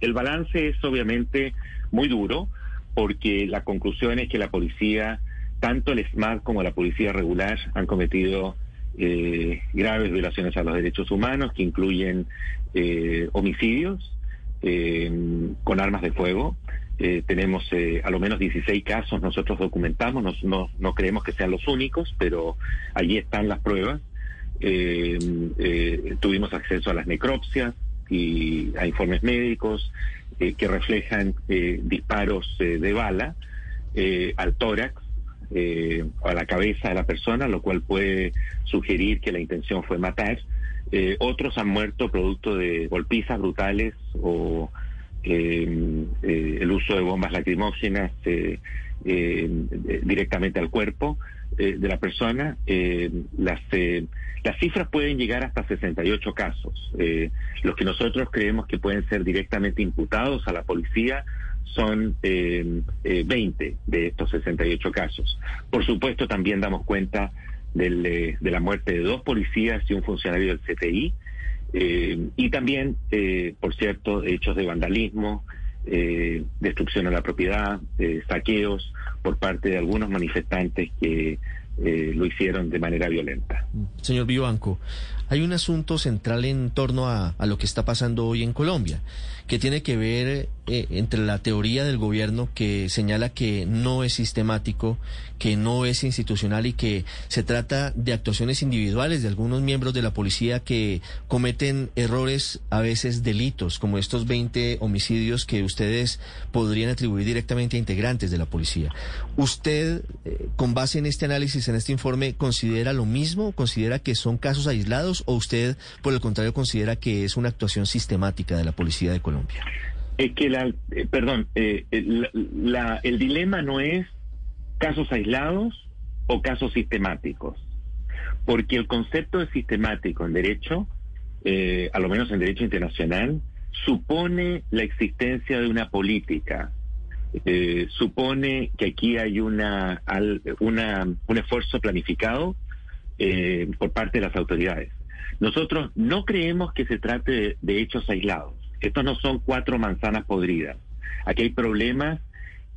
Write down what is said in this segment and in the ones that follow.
El balance es obviamente muy duro porque la conclusión es que la policía, tanto el SMART como la policía regular, han cometido eh, graves violaciones a los derechos humanos que incluyen eh, homicidios eh, con armas de fuego. Eh, tenemos eh, a lo menos 16 casos, nosotros documentamos, no, no, creemos que sean los únicos, pero allí están las pruebas. Tuvimos acceso a las necropsias y a informes médicos eh, que reflejan eh, disparos eh, de bala eh, al tórax o a la cabeza de la persona, lo cual puede sugerir que la intención fue matar. Otros han muerto producto de golpizas brutales o el uso de bombas lacrimógenas directamente al cuerpo eh, de la persona. Eh, las, eh, las cifras pueden llegar hasta 68 casos. Eh, los que nosotros creemos que pueden ser directamente imputados a la policía son eh, eh, 20 de estos 68 casos. Por supuesto, también damos cuenta del, eh, de la muerte de dos policías y un funcionario del CTI. Eh, y también, eh, por cierto, hechos de vandalismo, eh, destrucción de la propiedad, eh, saqueos por parte de algunos manifestantes que eh, lo hicieron de manera violenta. Señor Vivanco, hay un asunto central en torno a, lo que está pasando hoy en Colombia, que tiene que ver eh, entre la teoría del gobierno que señala que no es sistemático, que no es institucional y que se trata de actuaciones individuales de algunos miembros de la policía que cometen errores, a veces delitos, como estos 20 homicidios que ustedes podrían atribuir directamente a integrantes de la policía. ¿Usted, eh, con base en este análisis, en este informe, considera lo mismo? ¿Considera que son casos aislados o usted, por el contrario, considera que es una actuación sistemática de la policía de Colombia? Es que la, eh, perdón, eh, la, la, el dilema no es casos aislados o casos sistemáticos, porque el concepto de sistemático en derecho, eh, a lo menos en derecho internacional, supone la existencia de una política, eh, supone que aquí hay una, una un esfuerzo planificado eh, por parte de las autoridades. Nosotros no creemos que se trate de, hechos aislados. Estos no son cuatro manzanas podridas. Aquí hay problemas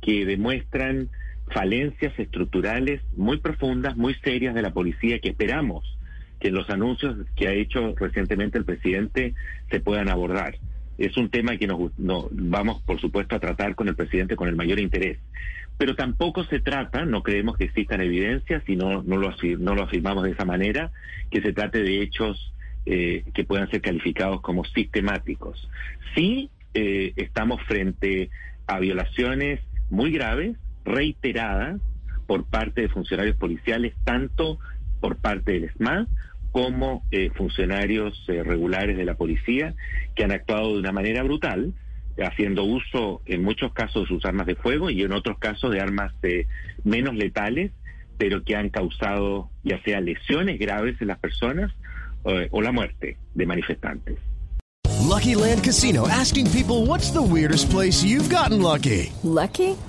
que demuestran falencias estructurales muy profundas, muy serias de la policía que esperamos que los anuncios que ha hecho recientemente el presidente se puedan abordar. Es un tema que nos, no, vamos, por supuesto, a tratar con el presidente con el mayor interés. Pero tampoco se trata, no creemos que existan evidencias y no, no lo afirmamos de esa manera, que se trate de hechos eh, que puedan ser calificados como sistemáticos. Sí eh, estamos frente a violaciones muy graves, reiteradas, por parte de funcionarios policiales, tanto por parte del SMAD como eh, funcionarios eh, regulares de la policía que han actuado de una manera brutal, haciendo uso en muchos casos de sus armas de fuego y en otros casos de armas eh, menos letales, pero que han causado ya sea lesiones graves en las personas eh, o la muerte de manifestantes. Lucky Land Casino asking people what's the weirdest place you've gotten lucky? Lucky?